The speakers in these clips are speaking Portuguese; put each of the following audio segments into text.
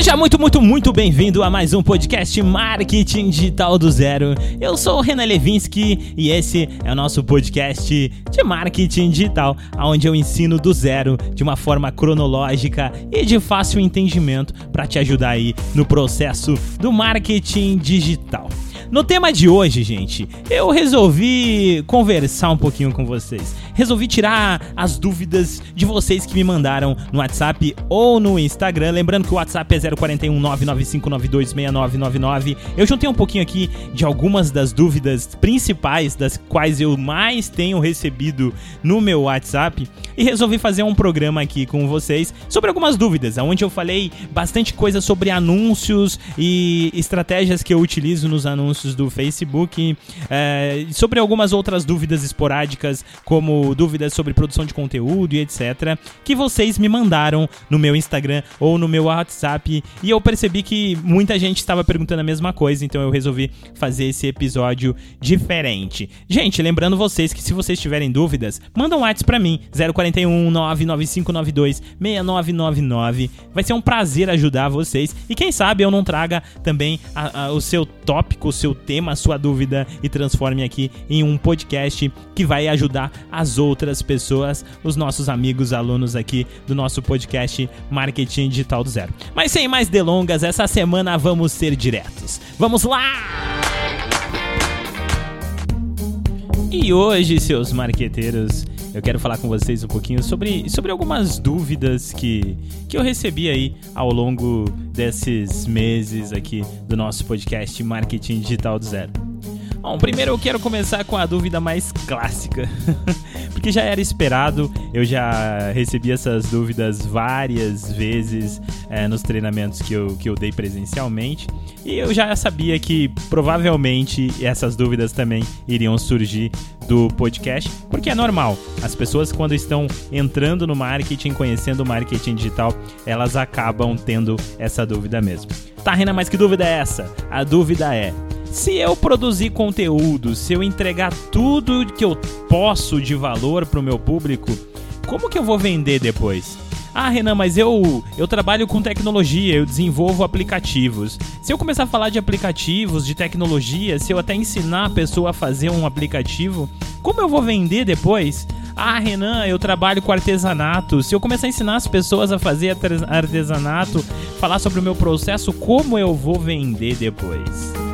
Seja muito, muito, muito bem-vindo a mais um podcast Marketing Digital do Zero. Eu sou o Renan Levinsky e esse é o nosso podcast de marketing digital, onde eu ensino do zero de uma forma cronológica e de fácil entendimento para te ajudar aí no processo do marketing digital. No tema de hoje, gente, eu resolvi conversar um pouquinho com vocês. Resolvi tirar as dúvidas de vocês que me mandaram no WhatsApp ou no Instagram. Lembrando que o WhatsApp é 041 995926999. Eu juntei um pouquinho aqui de algumas das dúvidas principais, das quais eu mais tenho recebido no meu WhatsApp, e resolvi fazer um programa aqui com vocês sobre algumas dúvidas, onde eu falei bastante coisa sobre anúncios e estratégias que eu utilizo nos anúncios anúncios do Facebook, é, sobre algumas outras dúvidas esporádicas, como dúvidas sobre produção de conteúdo e etc., que vocês me mandaram no meu Instagram ou no meu WhatsApp. E eu percebi que muita gente estava perguntando a mesma coisa, então eu resolvi fazer esse episódio diferente. Gente, lembrando vocês que se vocês tiverem dúvidas, manda um WhatsApp para mim, 041 99592 6999. Vai ser um prazer ajudar vocês. E quem sabe eu não traga também a, a, o seu tópico, o seu tema, a sua dúvida e transforme aqui em um podcast que vai ajudar as outras pessoas, os nossos amigos alunos aqui do nosso podcast Marketing Digital do Zero. Mas sem mais delongas, essa semana vamos ser diretos. Vamos lá! E hoje, seus marqueteiros, eu quero falar com vocês um pouquinho sobre, sobre algumas dúvidas que, que eu recebi aí ao longo desses meses aqui do nosso podcast Marketing Digital do Zero. Bom, primeiro eu quero começar com a dúvida mais clássica, porque já era esperado, eu já recebi essas dúvidas várias vezes é, nos treinamentos que eu, que eu dei presencialmente, e eu já sabia que provavelmente essas dúvidas também iriam surgir do podcast, porque é normal. As pessoas, quando estão entrando no marketing, conhecendo o marketing digital, elas acabam tendo essa dúvida mesmo. Tá, Renan, mas que dúvida é essa? A dúvida é: se eu produzir conteúdo, se eu entregar tudo que eu posso de valor para o meu público, como que eu vou vender depois? Ah, Renan, mas eu, eu trabalho com tecnologia, eu desenvolvo aplicativos. Se eu começar a falar de aplicativos, de tecnologia, se eu até ensinar a pessoa a fazer um aplicativo, como eu vou vender depois? Ah, Renan, eu trabalho com artesanato. Se eu começar a ensinar as pessoas a fazer artesanato, falar sobre o meu processo, como eu vou vender depois?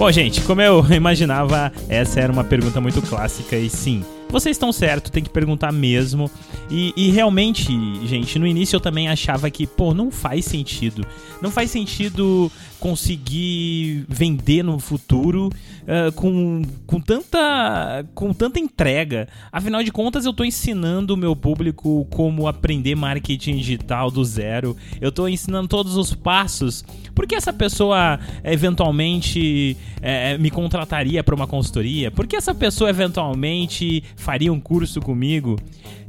Bom, gente, como eu imaginava, essa era uma pergunta muito clássica e sim, vocês estão certo, tem que perguntar mesmo. E, e, realmente, gente, no início eu também achava que, pô, não faz sentido. Não faz sentido conseguir vender no futuro uh, com, com, tanta, com tanta entrega. Afinal de contas, eu estou ensinando o meu público como aprender marketing digital do zero. Eu estou ensinando todos os passos. Por que essa pessoa eventualmente é, me contrataria para uma consultoria? Por que essa pessoa eventualmente faria um curso comigo?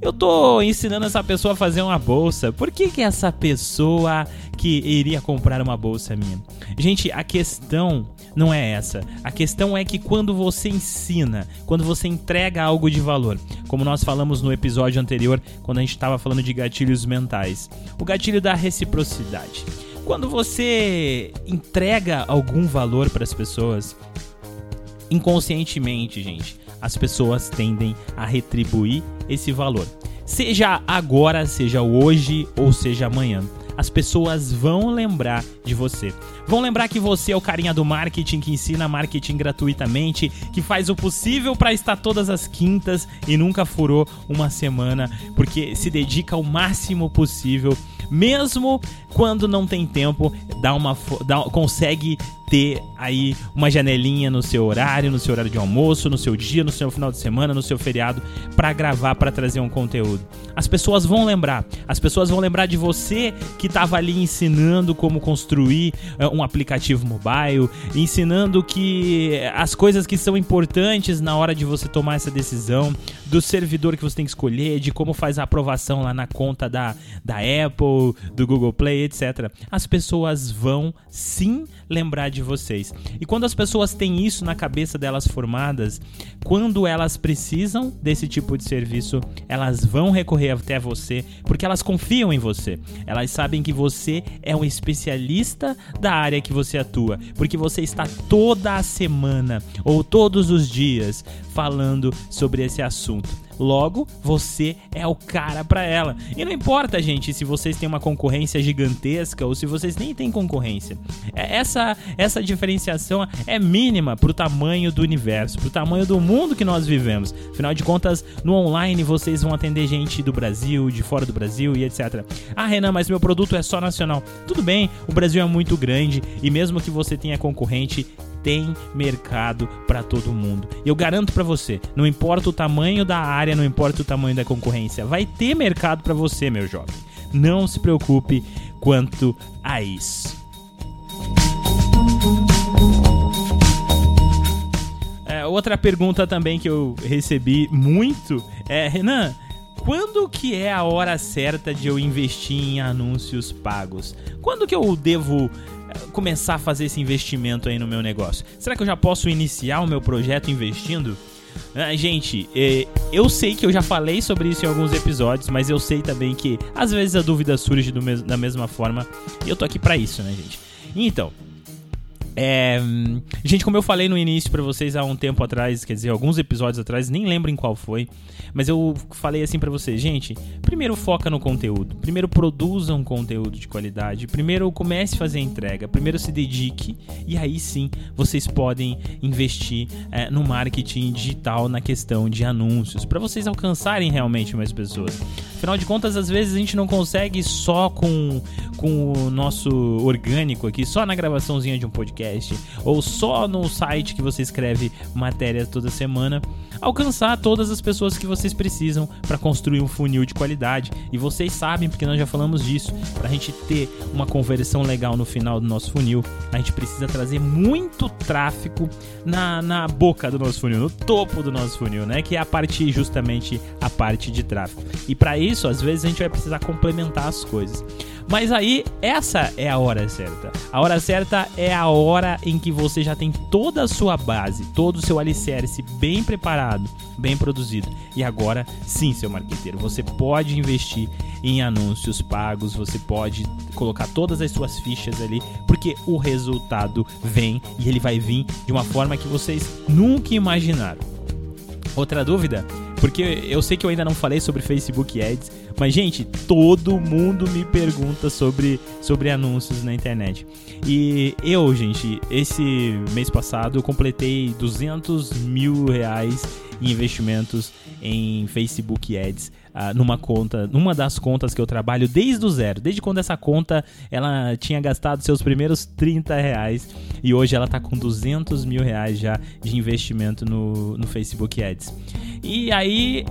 Eu tô ensinando essa pessoa a fazer uma bolsa. Por que, que essa pessoa que iria comprar uma bolsa minha? Gente, a questão não é essa. A questão é que quando você ensina, quando você entrega algo de valor, como nós falamos no episódio anterior, quando a gente estava falando de gatilhos mentais, o gatilho da reciprocidade. Quando você entrega algum valor para as pessoas, inconscientemente, gente, as pessoas tendem a retribuir esse valor. Seja agora, seja hoje ou seja amanhã as pessoas vão lembrar de você. Vão lembrar que você é o carinha do marketing que ensina marketing gratuitamente, que faz o possível para estar todas as quintas e nunca furou uma semana, porque se dedica o máximo possível, mesmo quando não tem tempo, dá uma dá, consegue ter aí uma janelinha no seu horário, no seu horário de almoço, no seu dia, no seu final de semana, no seu feriado, para gravar, para trazer um conteúdo. As pessoas vão lembrar, as pessoas vão lembrar de você que estava ali ensinando como construir uh, um aplicativo mobile, ensinando que as coisas que são importantes na hora de você tomar essa decisão, do servidor que você tem que escolher, de como faz a aprovação lá na conta da, da Apple, do Google Play, etc. As pessoas vão sim lembrar de de vocês. E quando as pessoas têm isso na cabeça delas formadas, quando elas precisam desse tipo de serviço, elas vão recorrer até você porque elas confiam em você. Elas sabem que você é um especialista da área que você atua, porque você está toda a semana ou todos os dias falando sobre esse assunto. Logo, você é o cara para ela. E não importa, gente, se vocês têm uma concorrência gigantesca ou se vocês nem têm concorrência. É, essa essa diferenciação é mínima pro tamanho do universo, pro tamanho do mundo que nós vivemos. Afinal de contas, no online vocês vão atender gente do Brasil, de fora do Brasil e etc. Ah, Renan, mas meu produto é só nacional. Tudo bem, o Brasil é muito grande e mesmo que você tenha concorrente, tem mercado para todo mundo. Eu garanto para você, não importa o tamanho da área, não importa o tamanho da concorrência, vai ter mercado para você, meu jovem. Não se preocupe quanto a isso. É, outra pergunta também que eu recebi muito é, Renan, quando que é a hora certa de eu investir em anúncios pagos? Quando que eu devo começar a fazer esse investimento aí no meu negócio? Será que eu já posso iniciar o meu projeto investindo? Ah, gente, eh, eu sei que eu já falei sobre isso em alguns episódios, mas eu sei também que às vezes a dúvida surge da mesma forma e eu tô aqui para isso, né, gente? Então, é, gente, como eu falei no início para vocês há um tempo atrás, quer dizer, alguns episódios atrás, nem lembro em qual foi, mas eu falei assim para vocês, gente, primeiro foca no conteúdo, primeiro produza um conteúdo de qualidade, primeiro comece a fazer a entrega, primeiro se dedique e aí sim vocês podem investir é, no marketing digital na questão de anúncios, para vocês alcançarem realmente mais pessoas. Afinal de contas, às vezes a gente não consegue só com, com o nosso orgânico aqui, só na gravaçãozinha de um podcast, ou só no site que você escreve matérias toda semana, alcançar todas as pessoas que vocês precisam para construir um funil de qualidade. E vocês sabem, porque nós já falamos disso, para a gente ter uma conversão legal no final do nosso funil, a gente precisa trazer muito tráfego na, na boca do nosso funil, no topo do nosso funil, né? Que é a parte, justamente, a parte de tráfego. E para isso, isso, às vezes a gente vai precisar complementar as coisas. Mas aí, essa é a hora certa. A hora certa é a hora em que você já tem toda a sua base, todo o seu alicerce bem preparado, bem produzido. E agora, sim, seu marqueteiro, você pode investir em anúncios pagos, você pode colocar todas as suas fichas ali, porque o resultado vem e ele vai vir de uma forma que vocês nunca imaginaram. Outra dúvida? Porque eu sei que eu ainda não falei sobre Facebook Ads, mas gente, todo mundo me pergunta sobre, sobre anúncios na internet. E eu, gente, esse mês passado eu completei 200 mil reais em investimentos em Facebook Ads. Uh, numa conta, numa das contas que eu trabalho desde o zero, desde quando essa conta ela tinha gastado seus primeiros 30 reais e hoje ela está com 200 mil reais já de investimento no, no Facebook Ads. E aí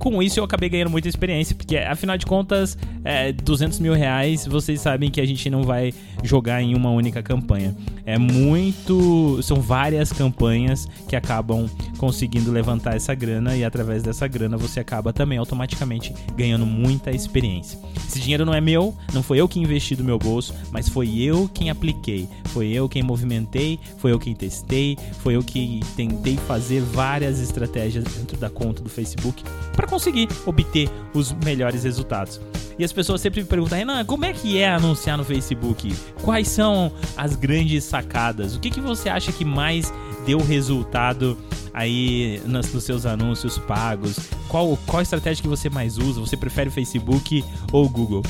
com isso eu acabei ganhando muita experiência, porque afinal de contas, é, 200 mil reais, vocês sabem que a gente não vai jogar em uma única campanha. É muito. São várias campanhas que acabam conseguindo levantar essa grana e através dessa grana você acaba também automaticamente ganhando muita experiência. Esse dinheiro não é meu, não foi eu que investi do meu bolso, mas foi eu quem apliquei, foi eu quem movimentei, foi eu quem testei, foi eu que tentei fazer várias estratégias dentro da conta do Facebook para conseguir obter os melhores resultados. E as pessoas sempre me perguntam, Renan, como é que é anunciar no Facebook? Quais são as grandes sacadas? O que, que você acha que mais deu resultado aí nos, nos seus anúncios pagos? Qual, qual estratégia que você mais usa? Você prefere o Facebook ou o Google?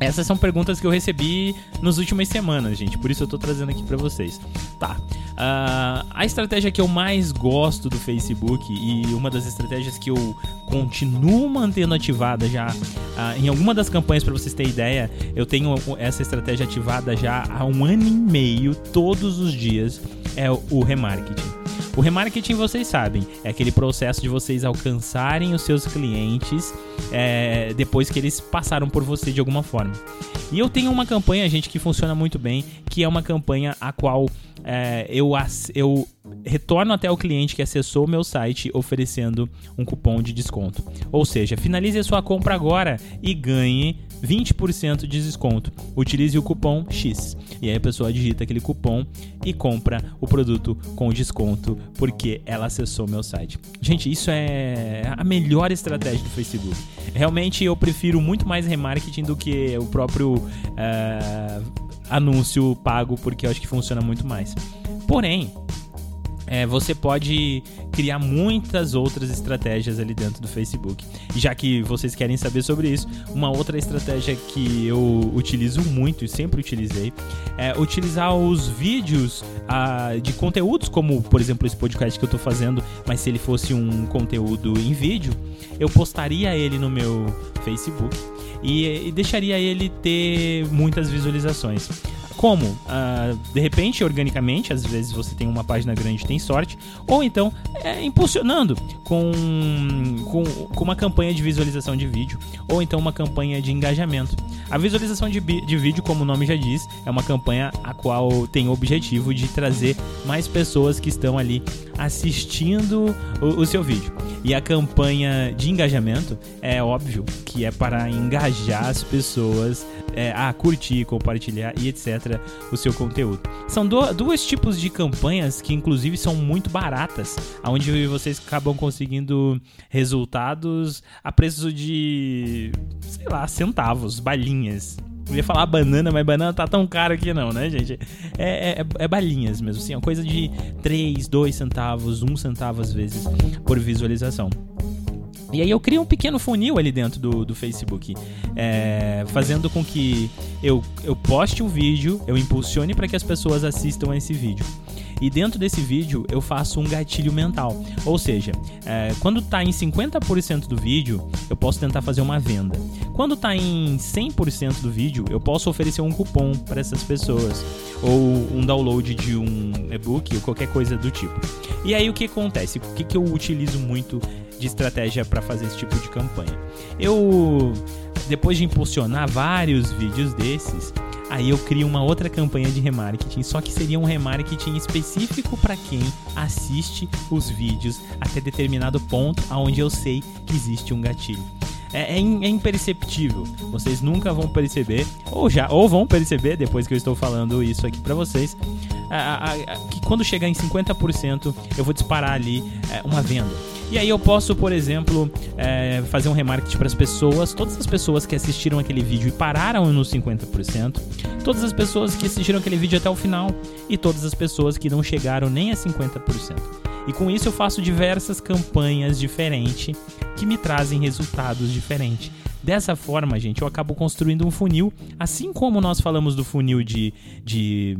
Essas são perguntas que eu recebi nas últimas semanas, gente. Por isso eu tô trazendo aqui para vocês. Tá. Uh, a estratégia que eu mais gosto do Facebook e uma das estratégias que eu continuo mantendo ativada já uh, em alguma das campanhas, para vocês terem ideia, eu tenho essa estratégia ativada já há um ano e meio, todos os dias, é o remarketing. O remarketing, vocês sabem, é aquele processo de vocês alcançarem os seus clientes é, depois que eles passaram por você de alguma forma. E eu tenho uma campanha, gente, que funciona muito bem, que é uma campanha a qual é, eu, eu retorno até o cliente que acessou o meu site oferecendo um cupom de desconto. Ou seja, finalize a sua compra agora e ganhe 20% de desconto. Utilize o cupom X. E aí a pessoa digita aquele cupom e compra o produto com desconto porque ela acessou meu site. Gente, isso é a melhor estratégia do Facebook. Realmente eu prefiro muito mais remarketing do que o próprio uh, anúncio pago, porque eu acho que funciona muito mais. Porém, é, você pode criar muitas outras estratégias ali dentro do Facebook. Já que vocês querem saber sobre isso, uma outra estratégia que eu utilizo muito e sempre utilizei é utilizar os vídeos ah, de conteúdos, como por exemplo esse podcast que eu estou fazendo, mas se ele fosse um conteúdo em vídeo, eu postaria ele no meu Facebook e, e deixaria ele ter muitas visualizações. Como? Uh, de repente, organicamente, às vezes você tem uma página grande tem sorte, ou então é, impulsionando com, com, com, uma campanha de visualização de vídeo, ou então uma campanha de engajamento. A visualização de, de vídeo, como o nome já diz, é uma campanha a qual tem o objetivo de trazer mais pessoas que estão ali assistindo o, o seu vídeo. E a campanha de engajamento é óbvio que é para engajar as pessoas é, a curtir, compartilhar e etc. o seu conteúdo. São do, dois tipos de campanhas que, inclusive, são muito baratas, onde vocês acabam conseguindo resultados a preço de, sei lá, centavos, balinhas. Eu ia falar banana, mas banana tá tão caro aqui não, né, gente? É, é, é balinhas mesmo, assim, é coisa de 3, 2 centavos, 1 centavo às vezes por visualização. E aí eu crio um pequeno funil ali dentro do, do Facebook, é, fazendo com que eu, eu poste um vídeo, eu impulsione para que as pessoas assistam a esse vídeo. E dentro desse vídeo eu faço um gatilho mental. Ou seja, é, quando está em 50% do vídeo, eu posso tentar fazer uma venda. Quando está em 100% do vídeo, eu posso oferecer um cupom para essas pessoas. Ou um download de um e-book ou qualquer coisa do tipo. E aí o que acontece? O que, que eu utilizo muito de estratégia para fazer esse tipo de campanha? Eu, depois de impulsionar vários vídeos desses, Aí eu crio uma outra campanha de remarketing, só que seria um remarketing específico para quem assiste os vídeos até determinado ponto aonde eu sei que existe um gatilho. É, é, é, imperceptível. Vocês nunca vão perceber, ou já, ou vão perceber depois que eu estou falando isso aqui para vocês, a, a, a, que quando chegar em 50% eu vou disparar ali é, uma venda. E aí eu posso, por exemplo, é, fazer um remarketing para as pessoas, todas as pessoas que assistiram aquele vídeo e pararam nos 50%, todas as pessoas que assistiram aquele vídeo até o final e todas as pessoas que não chegaram nem a 50%. E com isso eu faço diversas campanhas diferentes que me trazem resultados diferentes. Dessa forma, gente, eu acabo construindo um funil, assim como nós falamos do funil de, de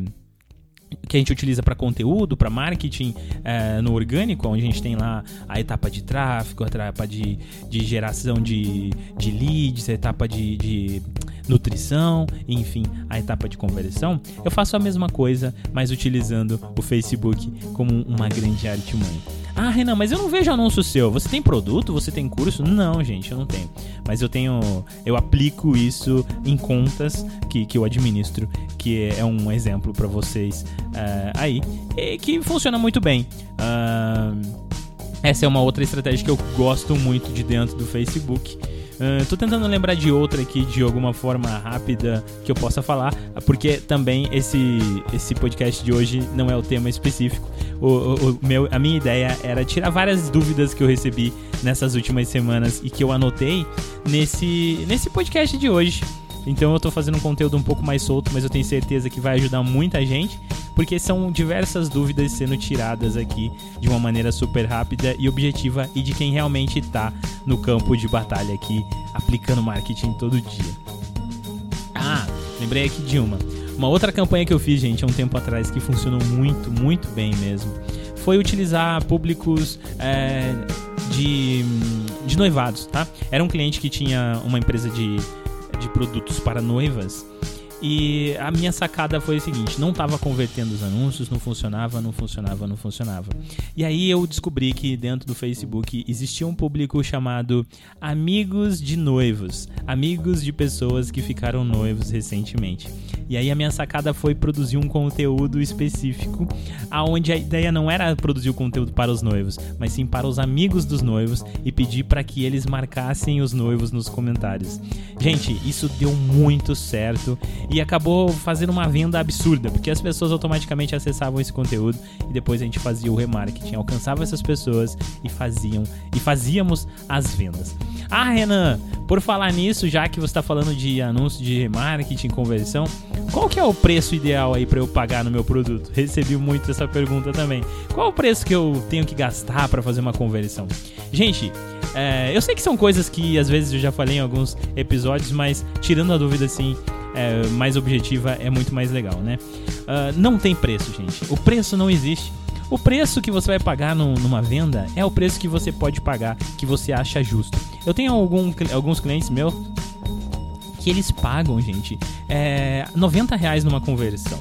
que a gente utiliza para conteúdo, para marketing é, no orgânico, onde a gente tem lá a etapa de tráfego, a etapa de, de geração de, de leads, a etapa de, de nutrição, enfim, a etapa de conversão. Eu faço a mesma coisa, mas utilizando o Facebook como uma grande arte humana. Ah, Renan, mas eu não vejo anúncio seu. Você tem produto? Você tem curso? Não, gente, eu não tenho. Mas eu tenho. Eu aplico isso em contas que, que eu administro, que é um exemplo para vocês uh, aí, que funciona muito bem. Uh, essa é uma outra estratégia que eu gosto muito de dentro do Facebook. Tô tentando lembrar de outra aqui de alguma forma rápida que eu possa falar, porque também esse, esse podcast de hoje não é o tema específico. O, o, o, meu, a minha ideia era tirar várias dúvidas que eu recebi nessas últimas semanas e que eu anotei nesse, nesse podcast de hoje. Então eu tô fazendo um conteúdo um pouco mais solto, mas eu tenho certeza que vai ajudar muita gente, porque são diversas dúvidas sendo tiradas aqui de uma maneira super rápida e objetiva e de quem realmente tá no campo de batalha aqui, aplicando marketing todo dia. Ah, lembrei aqui de uma. Uma outra campanha que eu fiz, gente, há um tempo atrás, que funcionou muito, muito bem mesmo, foi utilizar públicos é, de, de noivados, tá? Era um cliente que tinha uma empresa de de produtos para noivas E a minha sacada foi o seguinte: não estava convertendo os anúncios, não funcionava, não funcionava, não funcionava. E aí eu descobri que dentro do Facebook existia um público chamado Amigos de Noivos, amigos de pessoas que ficaram noivos recentemente. E aí a minha sacada foi produzir um conteúdo específico, aonde a ideia não era produzir o conteúdo para os noivos, mas sim para os amigos dos noivos e pedir para que eles marcassem os noivos nos comentários. Gente, isso deu muito certo e acabou fazendo uma venda absurda, porque as pessoas automaticamente acessavam esse conteúdo e depois a gente fazia o remarketing, alcançava essas pessoas e faziam e fazíamos as vendas. Ah, Renan, por falar nisso, já que você está falando de anúncio de remarketing, conversão, qual que é o preço ideal aí para eu pagar no meu produto? Recebi muito essa pergunta também. Qual o preço que eu tenho que gastar para fazer uma conversão? Gente, é, eu sei que são coisas que às vezes eu já falei em alguns episódios, mas tirando a dúvida assim, é, mais objetiva é muito mais legal, né? Uh, não tem preço, gente. O preço não existe. O preço que você vai pagar no, numa venda é o preço que você pode pagar, que você acha justo. Eu tenho algum, alguns clientes meus que eles pagam, gente, é, 90 reais numa conversão.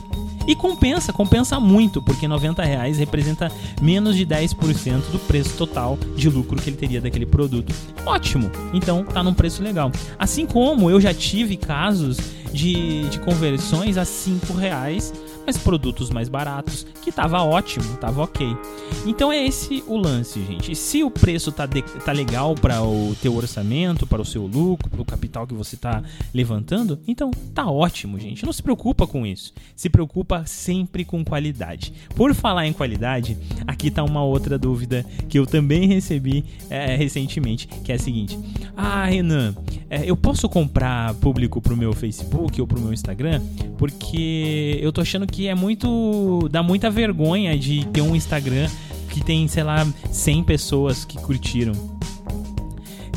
E compensa, compensa muito, porque 90 reais representa menos de 10% do preço total de lucro que ele teria daquele produto. Ótimo! Então tá num preço legal. Assim como eu já tive casos de, de conversões a 5 reais mas produtos mais baratos, que tava ótimo, tava ok. Então é esse o lance, gente. Se o preço tá, de, tá legal para o teu orçamento, para o seu lucro, para o capital que você tá levantando, então tá ótimo, gente. Não se preocupa com isso. Se preocupa sempre com qualidade. Por falar em qualidade, aqui tá uma outra dúvida que eu também recebi é, recentemente, que é a seguinte: Ah, Renan, é, eu posso comprar público pro meu Facebook ou pro meu Instagram? Porque eu tô achando que que é muito. dá muita vergonha de ter um Instagram que tem, sei lá, 100 pessoas que curtiram.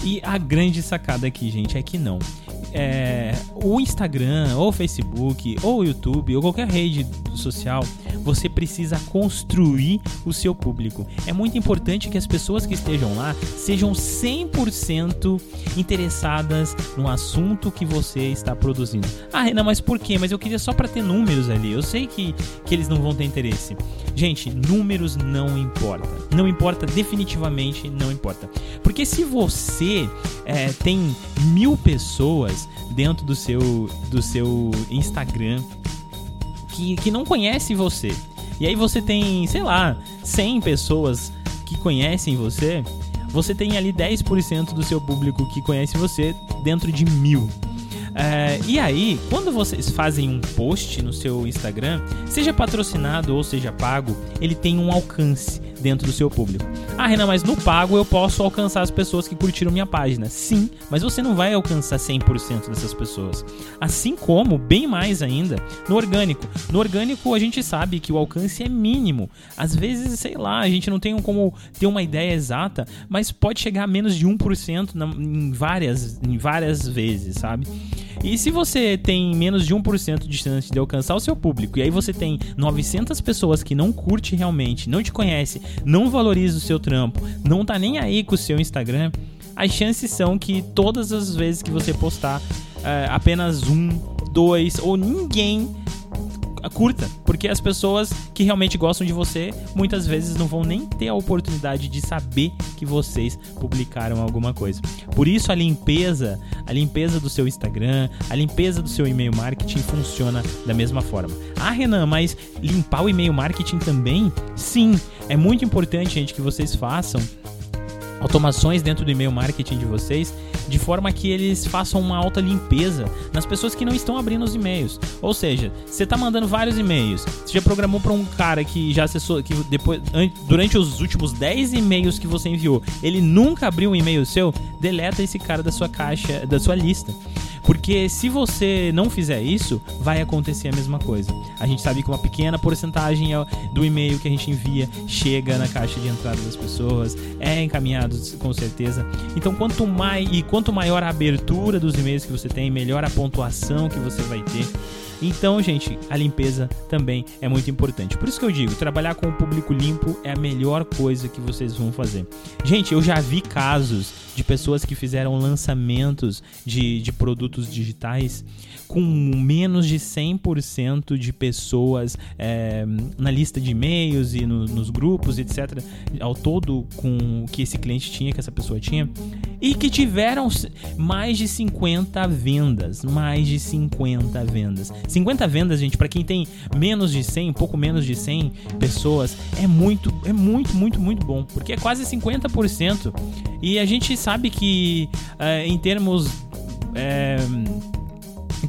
E a grande sacada aqui, gente, é que não é, o Instagram, ou o Facebook, ou o YouTube, ou qualquer rede social, você precisa construir o seu público. É muito importante que as pessoas que estejam lá sejam 100% interessadas no assunto que você está produzindo. Ah, Renan, mas por quê? Mas eu queria só para ter números ali. Eu sei que, que eles não vão ter interesse. Gente, números não importa. Não importa, definitivamente não importa. Porque se você é, tem mil pessoas dentro do seu, do seu Instagram que, que não conhece você. E aí você tem, sei lá, 100 pessoas que conhecem você. Você tem ali 10% do seu público que conhece você dentro de mil. É, e aí, quando vocês fazem um post no seu Instagram, seja patrocinado ou seja pago, ele tem um alcance dentro do seu público. Ah, Renan, mas no pago eu posso alcançar as pessoas que curtiram minha página. Sim, mas você não vai alcançar 100% dessas pessoas. Assim como, bem mais ainda, no orgânico. No orgânico a gente sabe que o alcance é mínimo. Às vezes, sei lá, a gente não tem como ter uma ideia exata, mas pode chegar a menos de 1% na, em, várias, em várias vezes, sabe? E se você tem menos de 1% de chance de alcançar o seu público, e aí você tem 900 pessoas que não curte realmente, não te conhece, não valoriza o seu trampo, não tá nem aí com o seu Instagram, as chances são que todas as vezes que você postar, é, apenas um, dois ou ninguém curta, porque as pessoas que realmente gostam de você muitas vezes não vão nem ter a oportunidade de saber que vocês publicaram alguma coisa. Por isso a limpeza, a limpeza do seu Instagram, a limpeza do seu e-mail marketing funciona da mesma forma. Ah, Renan, mas limpar o e-mail marketing também? Sim, é muito importante, gente, que vocês façam automações dentro do e-mail marketing de vocês, de forma que eles façam uma alta limpeza nas pessoas que não estão abrindo os e-mails. Ou seja, você está mandando vários e-mails, você já programou para um cara que já acessou, que depois, durante os últimos 10 e-mails que você enviou, ele nunca abriu um e-mail seu, deleta esse cara da sua caixa, da sua lista. Porque se você não fizer isso, vai acontecer a mesma coisa. A gente sabe que uma pequena porcentagem é do e-mail que a gente envia chega na caixa de entrada das pessoas, é encaminhado com certeza. Então, quanto mais e quanto maior a abertura dos e-mails que você tem, melhor a pontuação que você vai ter. Então, gente, a limpeza também é muito importante. Por isso que eu digo, trabalhar com o público limpo é a melhor coisa que vocês vão fazer. Gente, eu já vi casos de pessoas que fizeram lançamentos de, de produtos produtos digitais com menos de 100% de pessoas é, na lista de e-mails e no, nos grupos, etc. Ao todo, com que esse cliente tinha, que essa pessoa tinha, e que tiveram mais de 50 vendas. Mais de 50 vendas. 50 vendas, gente, para quem tem menos de 100, pouco menos de 100 pessoas, é muito, é muito, muito, muito bom, porque é quase 50%. E a gente sabe que é, em termos. É,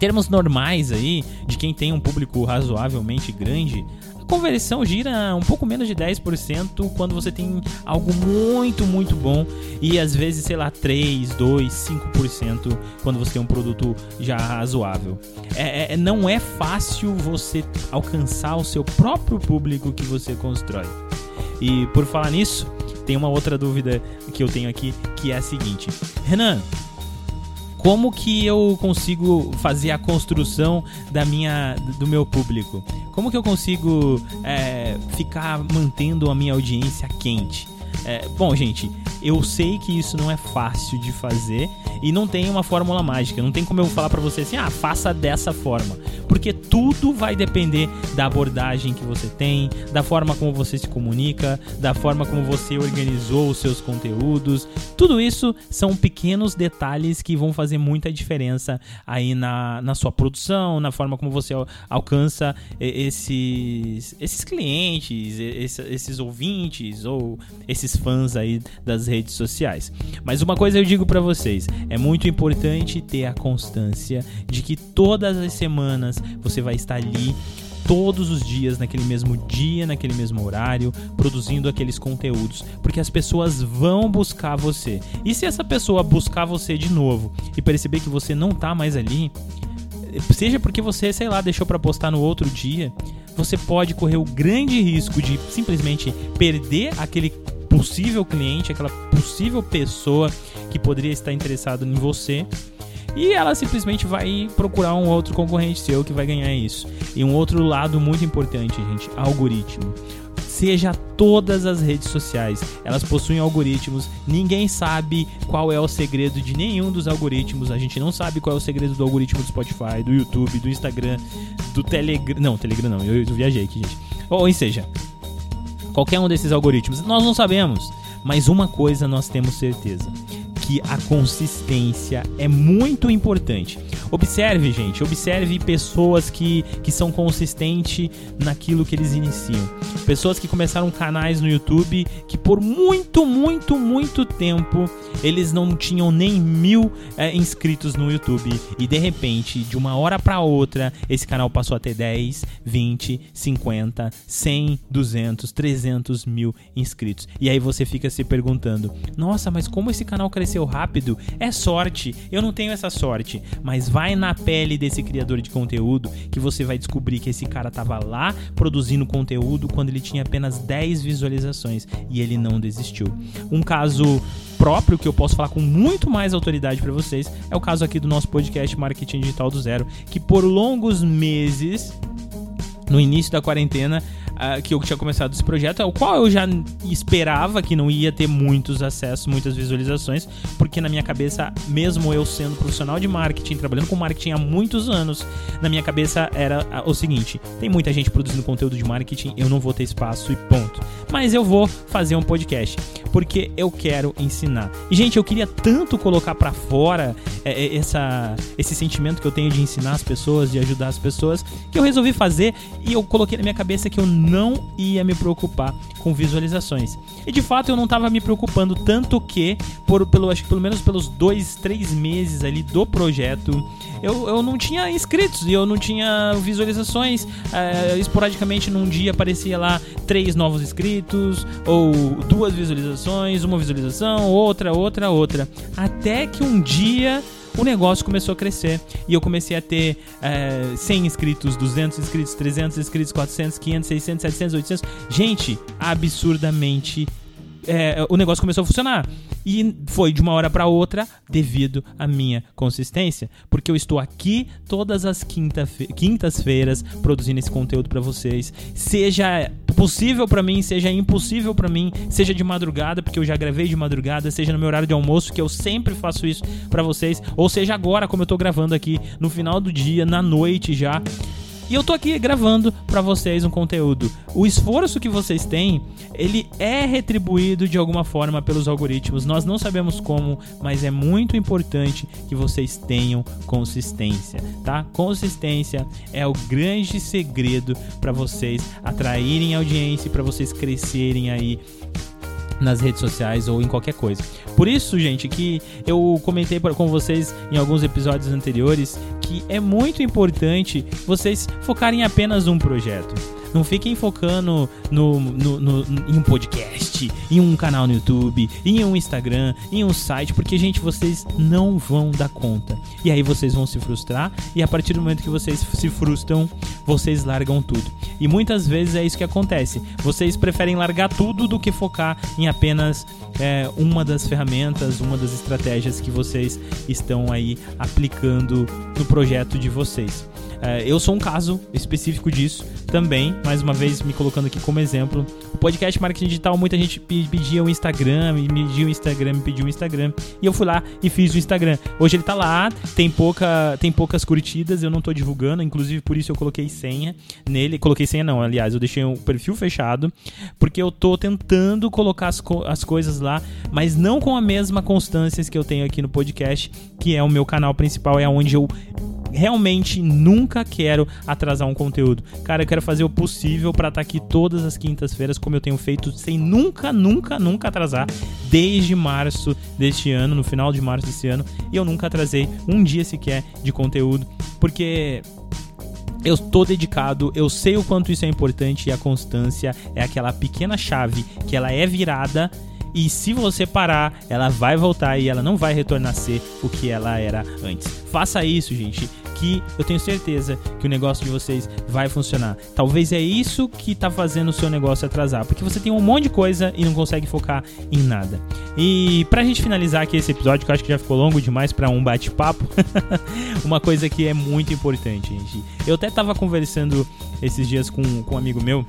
termos normais aí, de quem tem um público razoavelmente grande, a conversão gira um pouco menos de 10% quando você tem algo muito, muito bom e às vezes, sei lá, 3, 2, 5% quando você tem um produto já razoável. É, é, não é fácil você alcançar o seu próprio público que você constrói. E por falar nisso, tem uma outra dúvida que eu tenho aqui que é a seguinte: Renan, como que eu consigo fazer a construção da minha do meu público? Como que eu consigo é, ficar mantendo a minha audiência quente? É, bom, gente, eu sei que isso não é fácil de fazer e não tem uma fórmula mágica. Não tem como eu falar para você assim, ah, faça dessa forma. Porque tudo vai depender da abordagem que você tem, da forma como você se comunica, da forma como você organizou os seus conteúdos. Tudo isso são pequenos detalhes que vão fazer muita diferença aí na, na sua produção, na forma como você alcança esses, esses clientes, esses, esses ouvintes ou esses fãs aí das redes sociais. Mas uma coisa eu digo para vocês, é muito importante ter a constância de que todas as semanas você vai estar ali todos os dias, naquele mesmo dia, naquele mesmo horário, produzindo aqueles conteúdos, porque as pessoas vão buscar você. E se essa pessoa buscar você de novo e perceber que você não tá mais ali, seja porque você, sei lá, deixou para postar no outro dia, você pode correr o grande risco de simplesmente perder aquele possível cliente, aquela possível pessoa que poderia estar interessado em você. E ela simplesmente vai procurar um outro concorrente seu que vai ganhar isso. E um outro lado muito importante, gente, algoritmo. Seja todas as redes sociais, elas possuem algoritmos. Ninguém sabe qual é o segredo de nenhum dos algoritmos. A gente não sabe qual é o segredo do algoritmo do Spotify, do YouTube, do Instagram, do Telegram. Não, Telegram não, eu, viajei aqui, gente. Ou seja, qualquer um desses algoritmos, nós não sabemos. Mas uma coisa nós temos certeza: que a consistência é muito importante. Observe, gente, observe pessoas que, que são consistentes naquilo que eles iniciam. Pessoas que começaram canais no YouTube que por muito, muito, muito tempo eles não tinham nem mil é, inscritos no YouTube e de repente, de uma hora para outra, esse canal passou a ter 10, 20, 50, 100, 200, 300 mil inscritos. E aí você fica se perguntando: nossa, mas como esse canal cresceu rápido? É sorte. Eu não tenho essa sorte, mas vai vai na pele desse criador de conteúdo que você vai descobrir que esse cara tava lá produzindo conteúdo quando ele tinha apenas 10 visualizações e ele não desistiu. Um caso próprio que eu posso falar com muito mais autoridade para vocês é o caso aqui do nosso podcast Marketing Digital do Zero, que por longos meses no início da quarentena que eu tinha começado esse projeto, o qual eu já esperava que não ia ter muitos acessos, muitas visualizações, porque na minha cabeça, mesmo eu sendo profissional de marketing, trabalhando com marketing há muitos anos, na minha cabeça era o seguinte: tem muita gente produzindo conteúdo de marketing, eu não vou ter espaço e ponto. Mas eu vou fazer um podcast porque eu quero ensinar. E gente, eu queria tanto colocar para fora é, é, essa, esse sentimento que eu tenho de ensinar as pessoas, de ajudar as pessoas, que eu resolvi fazer e eu coloquei na minha cabeça que eu não ia me preocupar com visualizações. E de fato eu não estava me preocupando tanto que, por, pelo, acho que pelo menos pelos dois, três meses ali do projeto, eu, eu não tinha inscritos e eu não tinha visualizações. É, esporadicamente num dia aparecia lá três novos inscritos, ou duas visualizações, uma visualização, outra, outra, outra. Até que um dia o negócio começou a crescer e eu comecei a ter é, 100 inscritos, 200 inscritos, 300 inscritos, 400, 500, 600, 700, 800. Gente, absurdamente é, o negócio começou a funcionar. E foi de uma hora para outra devido à minha consistência, porque eu estou aqui todas as quintas-feiras produzindo esse conteúdo para vocês, seja possível para mim, seja impossível para mim, seja de madrugada, porque eu já gravei de madrugada, seja no meu horário de almoço, que eu sempre faço isso para vocês, ou seja agora, como eu tô gravando aqui no final do dia, na noite já. E eu tô aqui gravando para vocês um conteúdo. O esforço que vocês têm, ele é retribuído de alguma forma pelos algoritmos. Nós não sabemos como, mas é muito importante que vocês tenham consistência, tá? Consistência é o grande segredo para vocês atraírem audiência e para vocês crescerem aí nas redes sociais ou em qualquer coisa. Por isso, gente, que eu comentei com vocês em alguns episódios anteriores que é muito importante vocês focarem apenas um projeto. Não fiquem focando no, no, no, em um podcast, em um canal no YouTube, em um Instagram, em um site, porque, gente, vocês não vão dar conta. E aí vocês vão se frustrar, e a partir do momento que vocês se frustram, vocês largam tudo. E muitas vezes é isso que acontece. Vocês preferem largar tudo do que focar em apenas é, uma das ferramentas, uma das estratégias que vocês estão aí aplicando no projeto de vocês. É, eu sou um caso específico disso também, mais uma vez me colocando aqui como exemplo. O podcast Marketing Digital, muita gente pedia o Instagram, me pediu o Instagram, me pediu o Instagram. E eu fui lá e fiz o Instagram. Hoje ele tá lá, tem, pouca, tem poucas curtidas, eu não tô divulgando, inclusive por isso eu coloquei senha nele. Coloquei senha não, aliás, eu deixei o perfil fechado, porque eu tô tentando colocar as, co as coisas lá, mas não com a mesma constância que eu tenho aqui no podcast, que é o meu canal principal, é onde eu realmente nunca quero atrasar um conteúdo. Cara, eu quero fazer o possível para estar tá aqui todas as quintas-feiras, como eu tenho feito, sem nunca, nunca, nunca atrasar, desde março deste ano, no final de março desse ano, e eu nunca atrasei um dia sequer de conteúdo, porque eu estou dedicado, eu sei o quanto isso é importante e a constância é aquela pequena chave que ela é virada e se você parar, ela vai voltar e ela não vai retornar a ser o que ela era antes. Faça isso, gente que eu tenho certeza que o negócio de vocês vai funcionar. Talvez é isso que tá fazendo o seu negócio atrasar, porque você tem um monte de coisa e não consegue focar em nada. E pra gente finalizar aqui esse episódio, que eu acho que já ficou longo demais para um bate-papo, uma coisa que é muito importante, gente. Eu até tava conversando esses dias com, com um amigo meu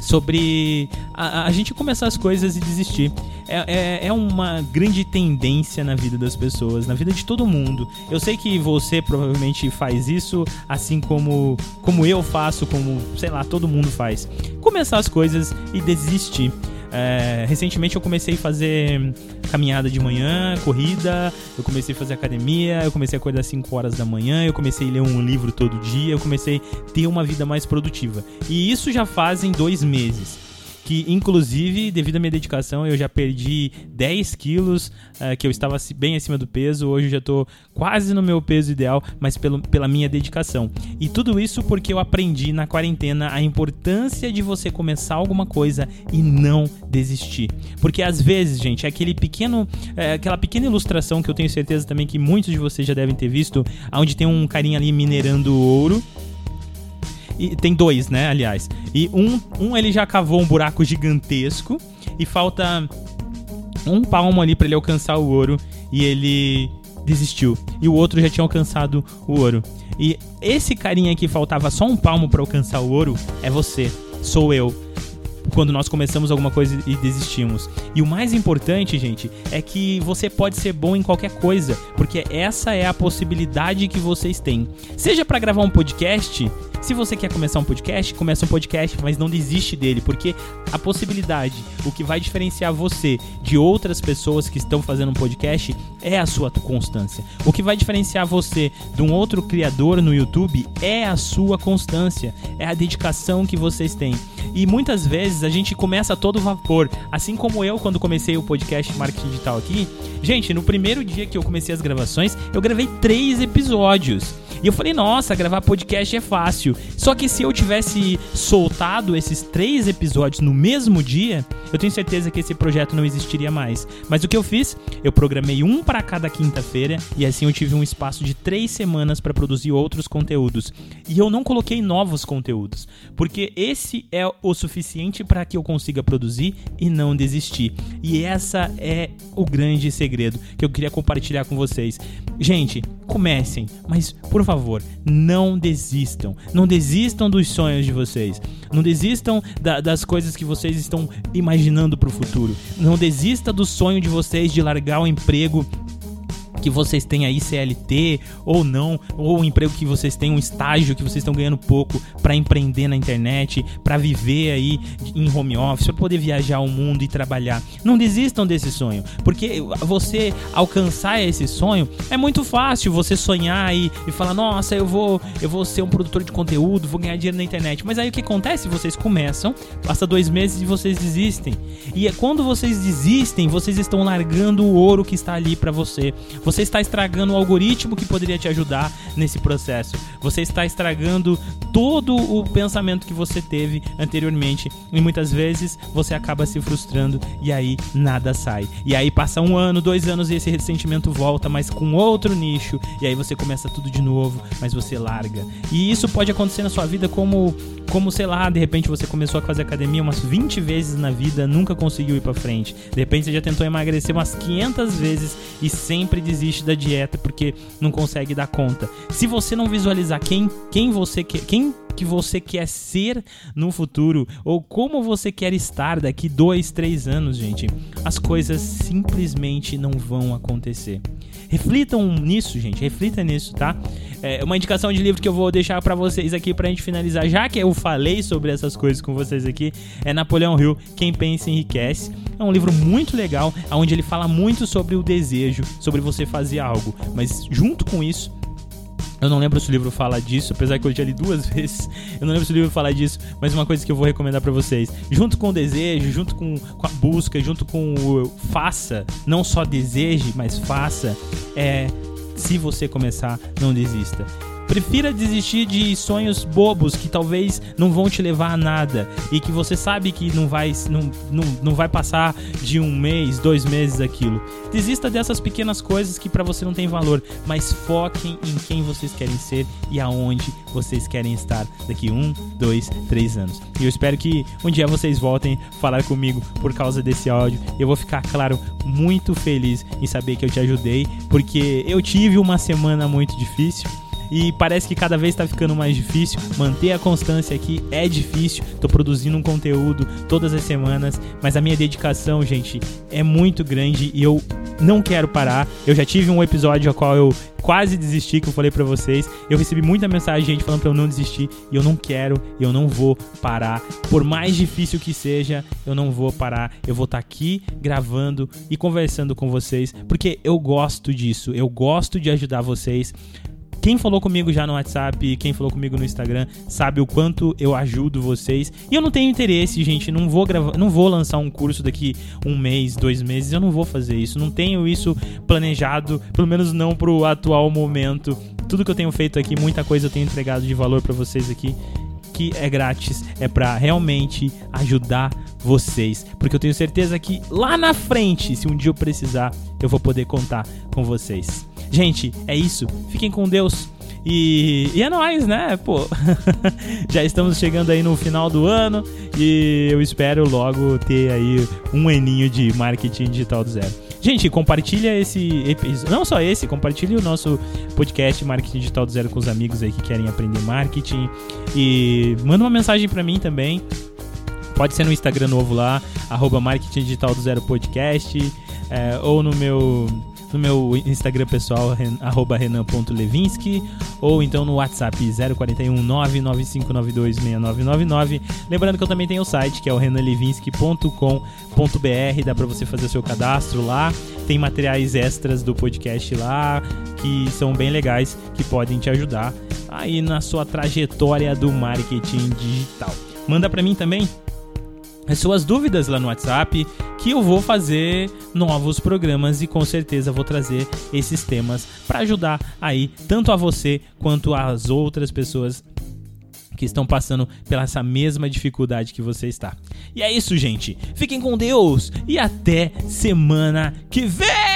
sobre a, a, gente começar as coisas e desistir. É, é, é, uma grande tendência na vida das pessoas, na vida de todo mundo. Eu sei que você provavelmente faz isso, assim como, como eu faço, como, sei lá, todo mundo faz. Começar as coisas e desistir. É, recentemente eu comecei a fazer caminhada de manhã, corrida, eu comecei a fazer academia, eu comecei a acordar às 5 horas da manhã, eu comecei a ler um livro todo dia, eu comecei a ter uma vida mais produtiva. E isso já fazem dois meses que inclusive, devido à minha dedicação, eu já perdi 10 quilos, uh, que eu estava bem acima do peso, hoje eu já estou quase no meu peso ideal, mas pelo, pela minha dedicação. E tudo isso porque eu aprendi na quarentena a importância de você começar alguma coisa e não desistir. Porque às vezes, gente, é aquele pequeno, é, aquela pequena ilustração que eu tenho certeza também que muitos de vocês já devem ter visto, onde tem um carinha ali minerando ouro e tem dois, né, aliás. E um, um ele já cavou um buraco gigantesco e falta um palmo ali para ele alcançar o ouro e ele desistiu. E o outro já tinha alcançado o ouro. E esse carinha que faltava só um palmo para alcançar o ouro é você, sou eu quando nós começamos alguma coisa e desistimos. E o mais importante, gente, é que você pode ser bom em qualquer coisa, porque essa é a possibilidade que vocês têm. Seja para gravar um podcast, se você quer começar um podcast, começa um podcast, mas não desiste dele, porque a possibilidade, o que vai diferenciar você de outras pessoas que estão fazendo um podcast é a sua constância. O que vai diferenciar você de um outro criador no YouTube é a sua constância, é a dedicação que vocês têm. E muitas vezes a gente começa a todo vapor, assim como eu quando comecei o podcast Marketing Digital aqui. Gente, no primeiro dia que eu comecei as gravações, eu gravei três episódios. E eu falei, nossa, gravar podcast é fácil. Só que se eu tivesse soltado esses três episódios no mesmo dia, eu tenho certeza que esse projeto não existiria mais. Mas o que eu fiz? Eu programei um para cada quinta-feira e assim eu tive um espaço de três semanas para produzir outros conteúdos. E eu não coloquei novos conteúdos, porque esse é o suficiente para que eu consiga produzir e não desistir. E essa é o grande segredo que eu queria compartilhar com vocês. Gente, comecem, mas por favor, não desistam. Não desistam dos sonhos de vocês. Não desistam da, das coisas que vocês estão imaginando para o futuro. Não desista do sonho de vocês de largar o emprego que vocês têm aí CLT ou não, ou um emprego que vocês têm um estágio que vocês estão ganhando pouco para empreender na internet, para viver aí em home office, para poder viajar o mundo e trabalhar. Não desistam desse sonho, porque você alcançar esse sonho é muito fácil você sonhar e, e falar: "Nossa, eu vou, eu vou ser um produtor de conteúdo, vou ganhar dinheiro na internet". Mas aí o que acontece? Vocês começam, passa dois meses e vocês desistem. E é quando vocês desistem, vocês estão largando o ouro que está ali para você. você você está estragando o algoritmo que poderia te ajudar nesse processo. Você está estragando todo o pensamento que você teve anteriormente. E muitas vezes você acaba se frustrando e aí nada sai. E aí passa um ano, dois anos e esse ressentimento volta, mas com outro nicho. E aí você começa tudo de novo, mas você larga. E isso pode acontecer na sua vida como como, sei lá, de repente você começou a fazer academia umas 20 vezes na vida, nunca conseguiu ir para frente. De repente você já tentou emagrecer umas 500 vezes e sempre desiste da dieta porque não consegue dar conta. Se você não visualizar quem, quem você quer, quem que você quer ser no futuro ou como você quer estar daqui dois, três anos, gente, as coisas simplesmente não vão acontecer. Reflitam nisso, gente, reflita nisso, tá? É uma indicação de livro que eu vou deixar para vocês aqui pra gente finalizar, já que eu falei sobre essas coisas com vocês aqui, é Napoleão Hill, Quem Pensa Enriquece. É um livro muito legal, onde ele fala muito sobre o desejo, sobre você fazer algo, mas junto com isso, eu não lembro se o livro fala disso, apesar que eu já li duas vezes. Eu não lembro se o livro fala disso, mas uma coisa que eu vou recomendar para vocês. Junto com o desejo, junto com, com, a busca, junto com o faça, não só deseje, mas faça, é se você começar, não desista. Prefira desistir de sonhos bobos que talvez não vão te levar a nada e que você sabe que não vai, não, não, não vai passar de um mês, dois meses aquilo. Desista dessas pequenas coisas que para você não tem valor, mas foquem em quem vocês querem ser e aonde vocês querem estar daqui um, dois, três anos. E eu espero que um dia vocês voltem falar comigo por causa desse áudio. Eu vou ficar, claro, muito feliz em saber que eu te ajudei, porque eu tive uma semana muito difícil e parece que cada vez está ficando mais difícil. Manter a constância aqui é difícil. Tô produzindo um conteúdo todas as semanas, mas a minha dedicação, gente, é muito grande e eu não quero parar. Eu já tive um episódio ao qual eu quase desisti, que eu falei para vocês. Eu recebi muita mensagem gente falando para eu não desistir e eu não quero, eu não vou parar. Por mais difícil que seja, eu não vou parar. Eu vou estar tá aqui gravando e conversando com vocês, porque eu gosto disso. Eu gosto de ajudar vocês. Quem falou comigo já no WhatsApp, quem falou comigo no Instagram, sabe o quanto eu ajudo vocês. E eu não tenho interesse, gente, não vou gravar, não vou lançar um curso daqui um mês, dois meses, eu não vou fazer isso. Não tenho isso planejado, pelo menos não pro atual momento. Tudo que eu tenho feito aqui, muita coisa eu tenho entregado de valor para vocês aqui que é grátis, é para realmente ajudar vocês, porque eu tenho certeza que lá na frente, se um dia eu precisar, eu vou poder contar com vocês. Gente, é isso. Fiquem com Deus. E, e é nóis, né? Pô, já estamos chegando aí no final do ano e eu espero logo ter aí um aninho de marketing digital do zero. Gente, compartilha esse episódio, não só esse, compartilhe o nosso podcast Marketing Digital do Zero com os amigos aí que querem aprender marketing e manda uma mensagem para mim também. Pode ser no Instagram novo lá, arroba Marketing Digital do Zero Podcast, é, ou no meu no meu Instagram pessoal, arroba renan.levinsky, ou então no WhatsApp 041 995926999. Lembrando que eu também tenho o site, que é o renanlevinsky.com.br, dá para você fazer o seu cadastro lá. Tem materiais extras do podcast lá, que são bem legais, que podem te ajudar aí na sua trajetória do marketing digital. Manda para mim também as suas dúvidas lá no WhatsApp, que eu vou fazer novos programas e com certeza vou trazer esses temas para ajudar aí tanto a você quanto às outras pessoas que estão passando pela essa mesma dificuldade que você está. E é isso, gente. Fiquem com Deus e até semana que vem.